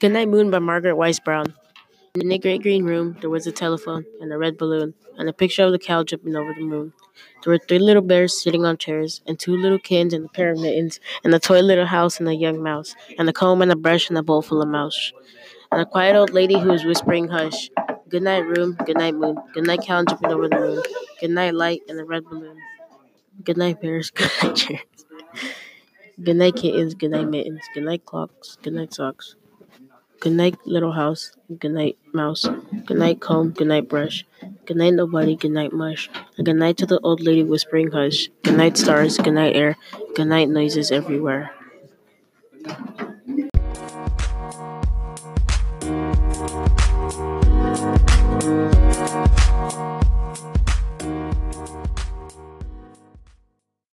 Goodnight Moon by Margaret Wise Brown. In the great green room, there was a telephone and a red balloon and a picture of the cow jumping over the moon. There were three little bears sitting on chairs, and two little kittens and a pair of mittens, and a toy little house and a young mouse, and a comb and a brush and a bowl full of mouse. And a quiet old lady who was whispering, Hush. Good night, room. Good night, moon. Good night, cow jumping over the moon. Good night, light and the red balloon. Good night, bears. Good night, chairs. Good night, kittens. Good night, mittens. Good night, clocks. Good night, socks. Good night, little house. Good night, mouse. Good night, comb. Good night, brush. Good night, nobody. Good night, mush. Good night to the old lady whispering, hush. Good night, stars. Good night, air. Good night, noises everywhere.